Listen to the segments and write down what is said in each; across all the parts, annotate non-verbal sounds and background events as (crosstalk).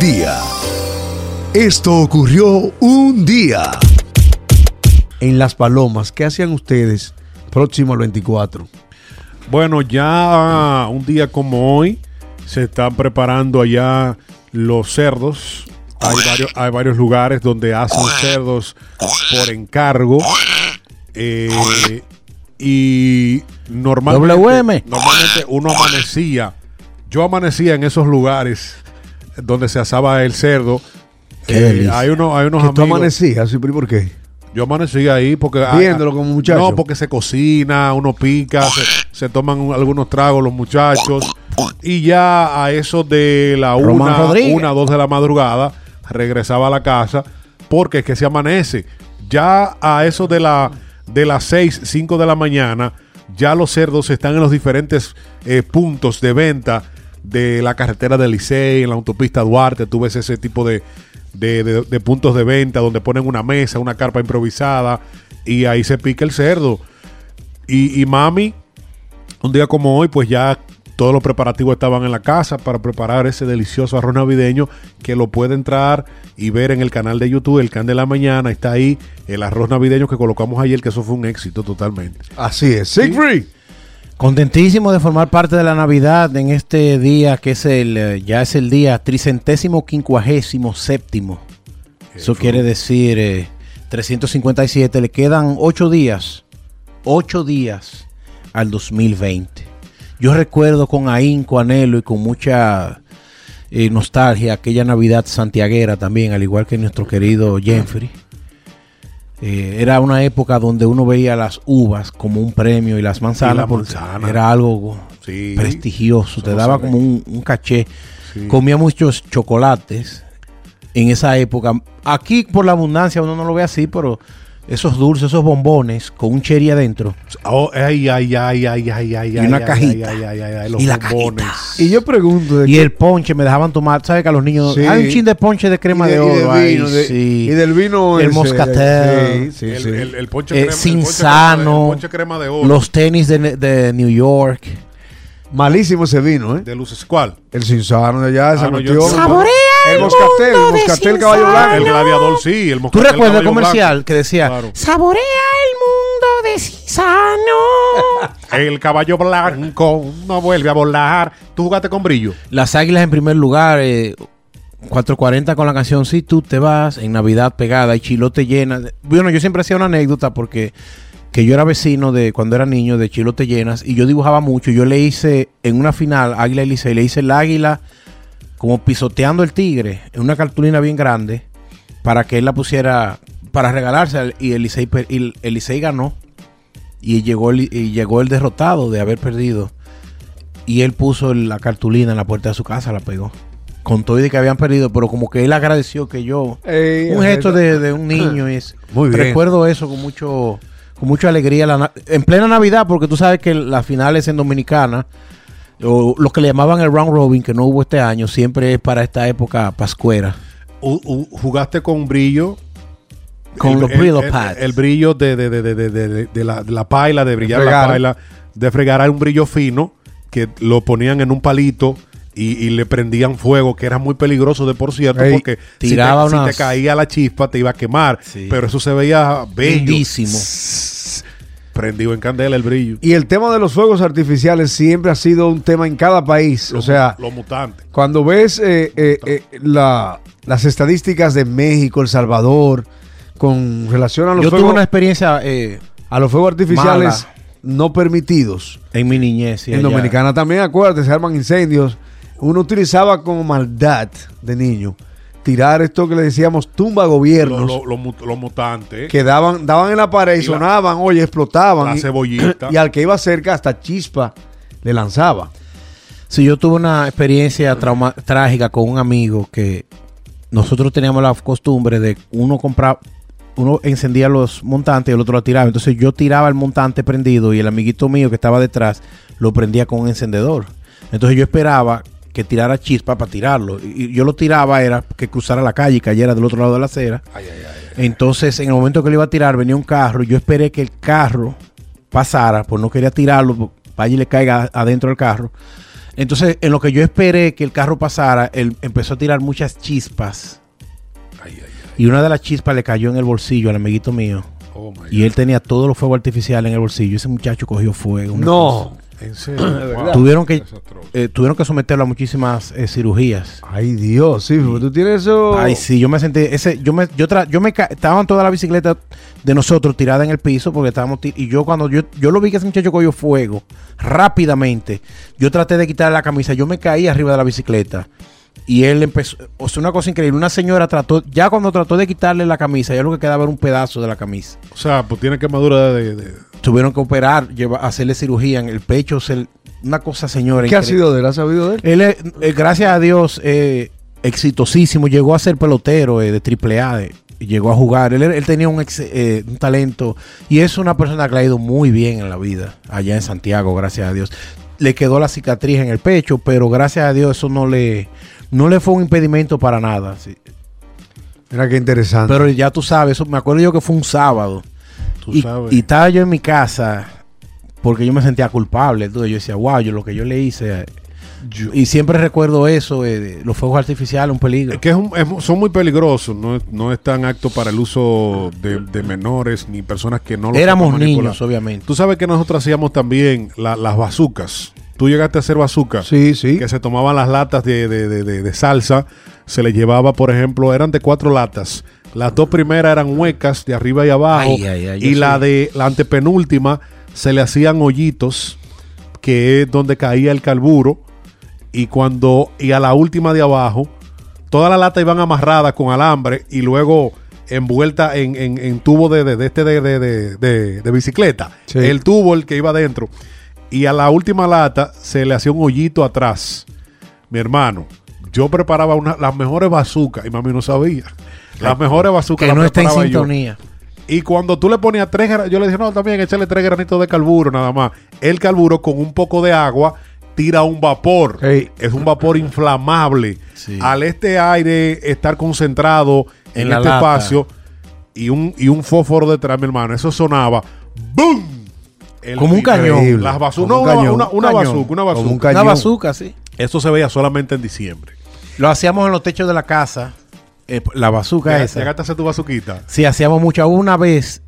día. Esto ocurrió un día. En Las Palomas, ¿qué hacían ustedes próximo al 24? Bueno, ya un día como hoy se están preparando allá los cerdos. Hay varios, hay varios lugares donde hacen cerdos por encargo. Eh, y normalmente, WM. normalmente uno amanecía. Yo amanecía en esos lugares donde se asaba el cerdo. Eh, hay, uno, hay unos ¿Que tú amigos. amanecías? ¿Sí, pero ¿Por qué? Yo amanecí ahí porque... Viéndolo como muchacho. No, porque se cocina, uno pica, se, se toman un- algunos tragos los muchachos. Y ya a eso de la Román una, Rodríguez. una, dos de la madrugada, regresaba a la casa porque es que se amanece. Ya a eso de la de las 6, 5 de la mañana, ya los cerdos están en los diferentes eh, puntos de venta de la carretera del Licey, en la autopista Duarte, tú ves ese tipo de, de, de- de puntos de venta donde ponen una mesa, una carpa improvisada y ahí se pica el cerdo. Y, y mami, un día como hoy, pues ya todos los preparativos estaban en la casa para preparar ese delicioso arroz navideño que lo puede entrar y ver en el canal de YouTube, el can de la mañana, está ahí el arroz navideño que colocamos ayer, que eso fue un éxito totalmente. Así es. Siegfried. Contentísimo de formar parte de la Navidad en este día que es el, eh, ya es el día tricentésimo quincuagésimo séptimo. Eso quiere decir eh, 357. Le quedan ocho días, ocho días al 2020. Yo recuerdo con ahínco, anhelo y con mucha eh, nostalgia aquella Navidad santiaguera también, al igual que nuestro querido Jeffrey. Eh, era una época donde uno veía las uvas como un premio y las manzanas Y manzana. era algo Sí. prestigioso, te daba como un, un caché. Sí. Comía muchos chocolates en esa época. Aquí por la abundancia uno no lo ve así, pero esos dulces, esos bombones con un cherry adentro. Oh, ay, ay, ay, ay, ay, ay, Y una ay, cajita. ay, ay, ay, ay, los Y la bombones. cajita. Y yo pregunto. ¿de Y qué- el ponche me dejaban tomar, ¿sabes que a los niños Sí. hay un chin de ponche de crema y de, y oro? del ay, vino, de- sí. Y del vino. El ese, moscatel. Sí, sí, el, sí. el- el ponche Eh, crema, el ponche crema de- Cinzano, el ponche crema de oro. los tenis de, de New York. Malísimo ese vino, ¿eh? de luces, ¿cuál? El cinzano de allá, esa Ah, no, yo-. Saborea el el moscatel, el moscatel caballo blanco. El gladiador, sí, el ¿Tú moscatel recuerdas el comercial blanco. que decía, Claro. Saborea el mundo de Cisano. (laughs) El caballo blanco no vuelve a volar. ¿Tú jugaste con brillo? Las Águilas en primer lugar, eh, 440 con la canción Si tú te vas, en Navidad pegada y Chilote llena. Bueno, yo siempre hacía una anécdota porque que yo era vecino de cuando era niño de Chilote llenas y yo dibujaba mucho. Yo le hice en una final, Águila y Licey, le hice el águila como pisoteando el tigre en una cartulina bien grande para que él la pusiera para regalarse y el Licey, per- y el Licey ganó y llegó el, y llegó el derrotado de haber perdido y él puso la cartulina en la puerta de su casa, la pegó. Con todo y de que habían perdido, pero como que él agradeció que yo. Ey, un gesto de, de un niño. Y es, Muy bien. Recuerdo eso con mucho con mucha alegría. la en plena Navidad, porque tú sabes que las finales en Dominicana, o lo que le llamaban el round robin, que no hubo este año, siempre es para esta época pascuera. U- u- ¿Jugaste con brillo? Con El- los Brillo el- pads. El, brillo de, de, de, de, de, de- de la, de la paila, de brillar fregar. la paila, de fregar un brillo fino que lo ponían en un palito y, y le prendían fuego, que era muy peligroso de por cierto, Ey, porque si te, tiraba si te caía la chispa te iba a quemar, Sí. pero eso se veía bello. Lindísimo. Prendido en candela el brillo. Y el tema de los fuegos artificiales siempre ha sido un tema en cada país. O sea, Los mutantes. cuando ves eh, eh, eh, la- las estadísticas de México, El Salvador, con relación a los, Yo tuve fuegos, una experiencia eh, a los fuegos artificiales mala. no permitidos. en mi niñez. y en allá. Dominicana también, acuérdate, se arman incendios. Uno utilizaba como maldad de niño tirar esto que le decíamos tumba gobiernos, los- los mutantes. que daban, daban en la pared y, Y la- sonaban, oye, explotaban. la y- cebollita. Y al que iba cerca hasta chispa le lanzaba. Sí, yo tuve una experiencia trauma- trágica con un amigo que nosotros teníamos la costumbre de uno comprar, uno encendía los montantes y el otro lo tiraba. Entonces yo tiraba el montante prendido y el amiguito mío que estaba detrás lo prendía con un encendedor. Entonces yo esperaba que tirara chispa para tirarlo. Y yo lo tiraba era que cruzara la calle y cayera del otro lado de la acera. Entonces en el momento que lo iba a tirar venía un carro. Yo esperé que el carro pasara, pues no quería tirarlo, vaya y le caiga adentro del carro. Entonces, en lo que yo esperé que el carro pasara, él empezó a tirar muchas chispas. Ay, ay, ay. Y una de las chispas le cayó en el bolsillo al amiguito mío. Oh, Y él tenía todos los fuegos artificiales en el bolsillo. Ese muchacho cogió fuego. cosa. En (clears throat) serio. Tuvieron que, eh, tuvieron que someterlo a muchísimas eh, cirugías. Ay, Dios, sí, porque tú tienes eso. Ay, sí, yo me sentí, ese, yo me, yo, tra- yo me, ca- estaban todas las bicicletas de nosotros tiradas en el piso porque estábamos, ti- y yo cuando yo, yo lo vi que ese muchacho cogió fuego rápidamente, yo traté de quitarle la camisa, yo me caí arriba de la bicicleta y él empezó, o sea, una cosa increíble, una señora trató, ya cuando trató de quitarle la camisa, ya lo que quedaba era un pedazo de la camisa. O sea, pues tiene quemadura de, de- Tuvieron que operar, lleva- hacerle cirugía en el pecho, se- una cosa señora. ¿Qué ha sido de él? ¿Has sabido de él? Él, es, eh, gracias a Dios, eh, exitosísimo. Llegó a ser pelotero eh, de triple A. eh, llegó a jugar. Él, él tenía un, ex- eh, un talento. Y es una persona que le ha ido muy bien en la vida. Allá en Santiago, gracias a Dios. Le quedó la cicatriz en el pecho, pero gracias a Dios eso no le, no le fue un impedimento para nada. sí. Mira qué interesante. Pero ya tú sabes, eso, me acuerdo yo que fue un sábado. tú Y, sabes. y estaba yo en mi casa porque yo me sentía culpable. Entonces yo decía, wow, yo lo que yo le hice. yo- y siempre recuerdo eso, eh, los fuegos artificiales, un peligro. Es que es un- es- son muy peligrosos, no, no están aptos para el uso de, de menores ni personas que no lo Éramos niños, obviamente. Tú sabes que nosotros hacíamos también la- las bazucas. Tú llegaste a hacer bazucas. sí, sí. Que se tomaban las latas de, de- de- de- de salsa, se le llevaba, por ejemplo, eran de cuatro latas. Las dos primeras eran huecas de arriba y abajo. Ay, ay, ay, y la de la antepenúltima se le hacían hoyitos, que es donde caía el carburo. Y cuando, y a la última de abajo, todas las latas iban amarradas con alambre y luego envuelta en, en- en tubo de, de- de este de, de- de- de- de bicicleta. Sí. El tubo, el que iba adentro. Y a la última lata se le hacía un hoyito atrás. Mi hermano, yo preparaba una, las mejores bazucas y mami no sabía. Las mejores bazucas que las no está en yo. sintonía. Y cuando tú le ponías tres yo le dije, no, también échale tres granitos de carburo nada más. El carburo con un poco de agua tira un vapor. Es un vapor inflamable. Sí. Al este aire estar concentrado en, este lata. espacio y un, y un fósforo detrás, mi hermano, eso sonaba ¡boom! El Como un cañón. Increíble. Las bazucas. Como No, un una, cañón. una, una Cañón. bazuca, una Como un bazuca. cañón. Una bazooka, sí. Eso se veía solamente en diciembre. Lo hacíamos en los techos de la casa. eh, la bazooka Llegaste esa. llegaste a hacer tu bazuquita. Sí, hacíamos mucho. Hubo Una vez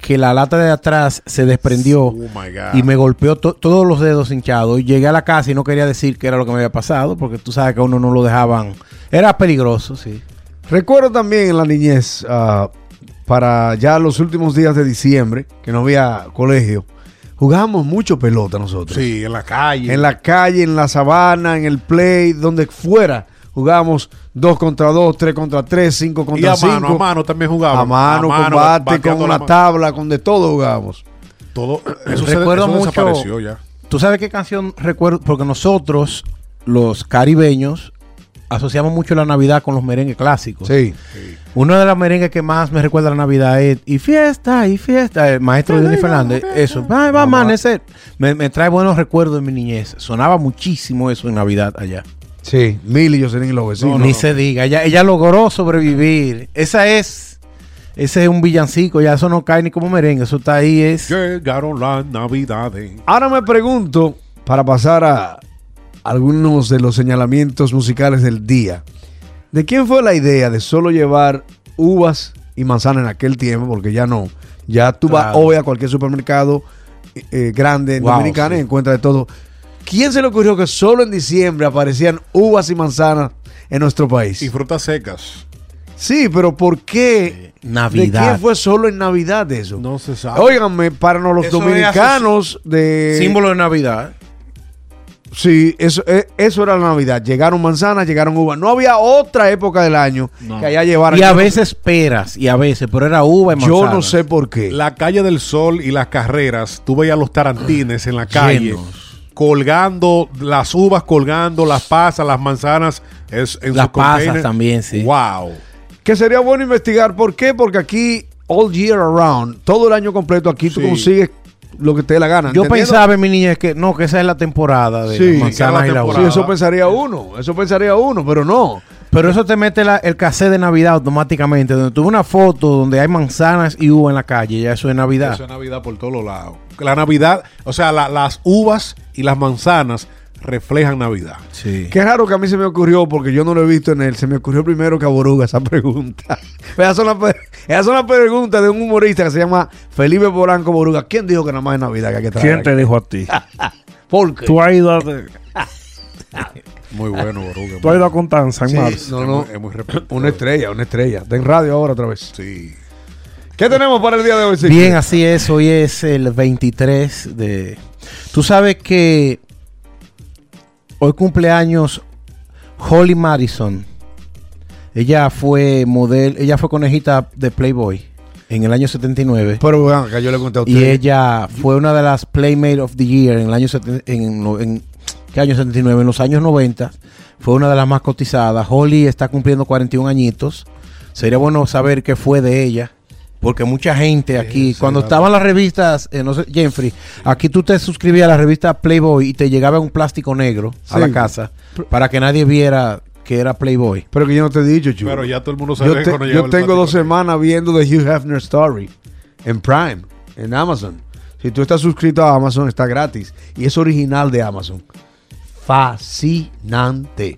que la lata de atrás se desprendió Oh my God. y me golpeó to- todos los dedos hinchados. Y llegué a la casa y no quería decir qué era lo que me había pasado porque tú sabes que a uno no lo dejaban. Era peligroso, sí. Recuerdo también en la niñez, ah, para ya los últimos días de diciembre, que no había colegio, jugábamos mucho pelota nosotros. Sí, en la calle. En la calle, en la sabana, en el play, donde fuera. Jugábamos dos contra dos, tres contra tres, cinco y contra a cinco. mano, a mano también jugábamos. A mano, con bate, bateando con la una tabla, con de todo jugábamos. Todo, eso, se, Recuerdo eso mucho- desapareció ya. ¿Tú sabes qué canción recuerdo? Porque nosotros, los caribeños, asociamos mucho la Navidad con los merengues clásicos. Sí. Una de las merengues que más me recuerda a la Navidad es Y fiesta, y fiesta. El maestro Johnny Fernández. Eso. Va, va a amanecer. Me, me trae buenos recuerdos de mi niñez. Sonaba muchísimo eso en Navidad allá. Sí, Mil y Jocelyn y los vecinos. Ni se diga. Ella, ella logró sobrevivir. Esa es. Ese es un villancico. Ya eso no cae ni como merengue. Eso está ahí. Es. Llegaron las navidades. Ahora me pregunto, para pasar a algunos de los señalamientos musicales del día, ¿de quién fue la idea de solo llevar uvas y manzanas en aquel tiempo? Porque ya no. Ya tú vas hoy a cualquier supermercado eh, grande en Wow, Dominicana y sí. encuentras de todo. ¿Quién se le ocurrió que solo en diciembre aparecían uvas y manzanas en nuestro país? Y frutas secas. Sí, pero ¿por qué? ¿De Navidad. quién fue solo en Navidad eso? No se sabe. Óiganme, para los Eso es dominicanos de... Símbolo de Navidad. Sí, eso, eh, eso era la Navidad. Llegaron manzanas, llegaron uvas. No había otra época del año que allá llevaran. Y a veces peras. Y a veces. Pero era uva y manzana. Yo no sé por qué. La calle del Sol y las carreras, tú veías los tarantines en la calle Llenos. colgando las uvas, colgando las pasas, las manzanas es, en Las pasas también, sí. Wow. Que sería bueno investigar. ¿Por qué? Porque aquí, all year around, todo el año completo, aquí tú Sí. consigues lo que te dé la gana. Yo ¿entendiendo? pensaba en mi niñez que no, que esa es la temporada de Sí, las manzanas y la. Sí, eso pensaría uno. Eso pensaría uno, pero no. Pero eso te mete la- el cassette de Navidad automáticamente. Donde tuve una foto donde hay manzanas y uva en la calle. Ya eso es Navidad. Eso es Navidad por todos lados. La Navidad, o sea, la- las uvas y las manzanas reflejan Navidad. Sí. Qué raro que a mí se me ocurrió, porque yo no lo he visto en él. Se me ocurrió primero que a Boruga esa (laughs) pregunta. Esas son las esas son las preguntas de un humorista que se llama Felipe Polanco Boruga. ¿Quién dijo que nada más es Navidad que hay que traer? ¿Quién te aquí? dijo a ti? (laughs) ¿Por qué? Tú has ido a, (laughs) Muy bueno, Boruga. tú has ido a Constanza en Sí, marzo. no, no. Es muy, es muy. Una estrella, una estrella. Está en radio ahora otra vez. Sí. ¿Qué tenemos para el día de hoy? Bien, así es. Hoy es el 23 de... Tú sabes que hoy cumpleaños Holly Madison. Ella fue modelo, ella fue conejita de Playboy en el año 79. Pero vean, que yo le conté a usted. Y ella fue una de las Playmate of the Year en el año seten- en, en- ¿qué año 79? En los años 90 fue una de las más cotizadas. Holly está cumpliendo 41 añitos. Sería bueno saber qué fue de ella. Porque mucha gente aquí, cuando estaban las revistas, eh, no sé, Jeffrey, aquí tú te suscribías a la revista Playboy y te llegaba un plástico negro a la casa para que nadie viera que era Playboy. Pero que yo no te he dicho, chulo. Pero ya todo el mundo sabe Yo, te- cuando yo tengo dos semanas viendo The Hugh Hefner Story en Prime, en Amazon. Si tú estás suscrito a Amazon, está gratis. Y es original de Amazon. Fascinante.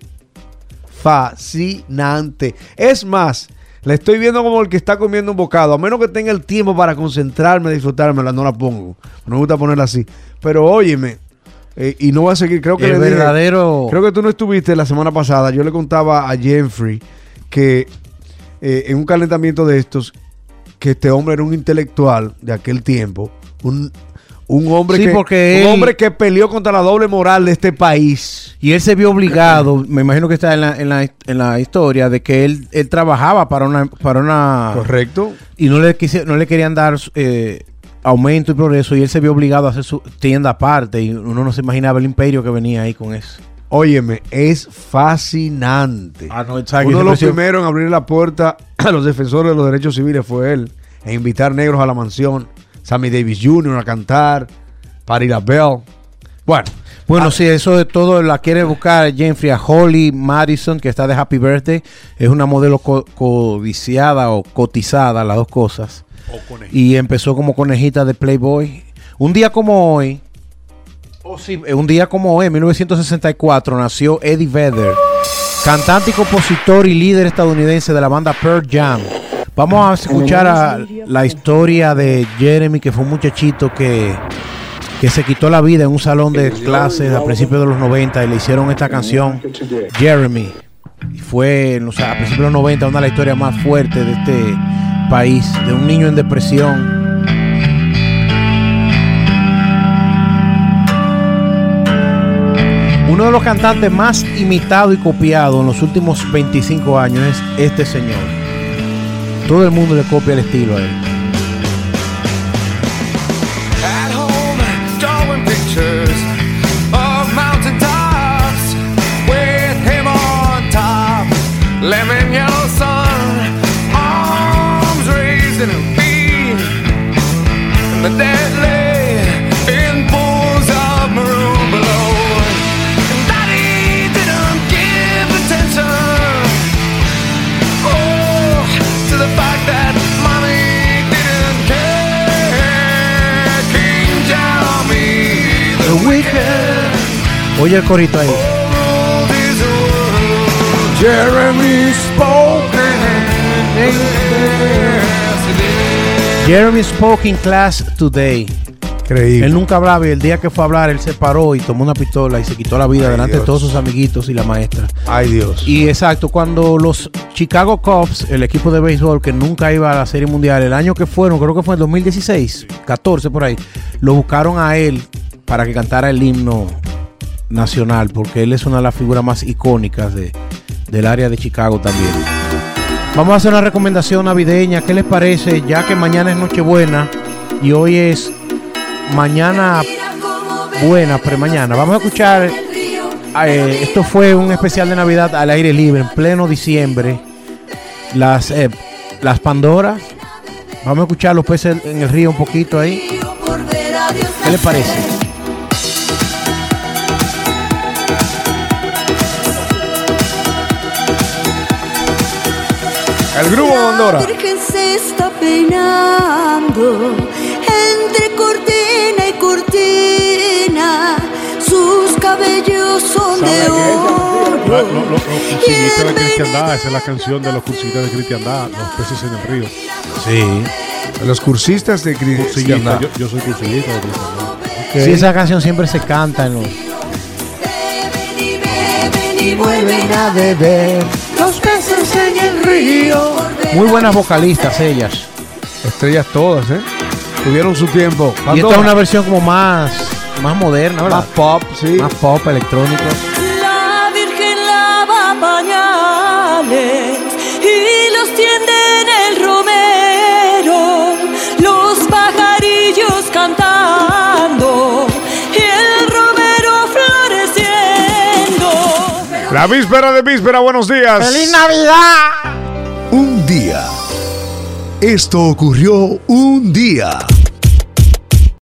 Fascinante. Es más, la estoy viendo como el que está comiendo un bocado. A menos que tenga el tiempo para concentrarme, disfrutármela, no la pongo. No me gusta ponerla así. Pero óyeme, eh, y no voy a seguir. Creo que El dije- verdadero... Creo que tú no estuviste la semana pasada. Yo le contaba a Jeffrey que eh, en un calentamiento de estos, que este hombre era un intelectual de aquel tiempo, un, un hombre Sí, que porque un él- hombre que peleó contra la doble moral de este país. Y él se vio obligado, me imagino que está en la, en la, en la historia, de que él, él trabajaba para una, para una Correcto. y no le quisi- no le querían dar eh, aumento y progreso, y él se vio obligado a hacer su tienda aparte, y uno no se imaginaba el imperio que venía ahí con eso. Óyeme, es fascinante. Ah, no, Uno de los primeros en abrir la puerta (clears throat) a los defensores de los derechos civiles fue él, e invitar negros a la mansión, Sammy Davis Jr. a cantar, Patti LaBelle. Bueno, Bueno, sí, eso de todo la quiere buscar Jeffrey a Holly Madison, que está de Happy Birthday. Es una modelo co- codiciada o cotizada, las dos cosas. Y empezó como conejita de Playboy. Un día como hoy, oh, sí, eh, un día como hoy, en 1964, nació Eddie Vedder, cantante y compositor y líder estadounidense de la banda Pearl Jam. Vamos a escuchar a la historia de Jeremy, que fue un muchachito que, que se quitó la vida en un salón de clases a principios de los 90 y le hicieron esta canción, Jeremy. Y fue en los- a principios de los 90 una de las historias más fuertes de este país, de un niño en depresión. Uno de los cantantes más imitado y copiado en los últimos 25 años es este señor. Todo el mundo le copia el estilo a él. At home, drawing pictures of mountain tops with him on top. Lemon yellow sun, arms raised the dead Oye el corito ahí. Jeremy did. Jeremy spoke in class today. Increíble. Él nunca hablaba y el día que fue a hablar él se paró y tomó una pistola y se quitó la vida Ay, delante Dios. de todos sus amiguitos y la maestra. Ay, Dios. Y exacto, cuando los Chicago Cubs, el equipo de béisbol que nunca iba a la Serie Mundial, el año que fueron, creo que fue en 2016, 14 por ahí, lo buscaron a él para que cantara el himno nacional, porque él es una de las figuras más icónicas de, del área de Chicago también. Vamos a hacer una recomendación navideña. ¿Qué les parece? Ya que mañana es Nochebuena y hoy es mañana buena, premañana. Vamos a escuchar eh, esto fue un especial de Navidad al aire libre en pleno diciembre. Las, eh, las Pandoras. Vamos a escuchar los peces en el río un poquito ahí. ¿Qué les parece? El grupo Bandora. La Virgen se está peinando entre cortina y cortina. Sus cabellos corazón de La- oro. lo- lo- los cursillistas de cristiandad, esa es la canción de los cursillistas de cristiandad, los peces en el río. Sí. Los cursistas de cristiandad. yo, yo soy cursillista de cristiandad. Sí, esa canción siempre se canta en los. Y vuelven a beber los peces en el río. Muy buenas vocalistas ellas. Estrellas todas, ¿eh? Tuvieron su tiempo. Y esta es una versión como más, más moderna, ¿verdad? más pop, sí. Más pop, electrónico. La Virgen lava pañales La víspera de víspera, buenos días. ¡Feliz Navidad! Un día. Esto ocurrió un día.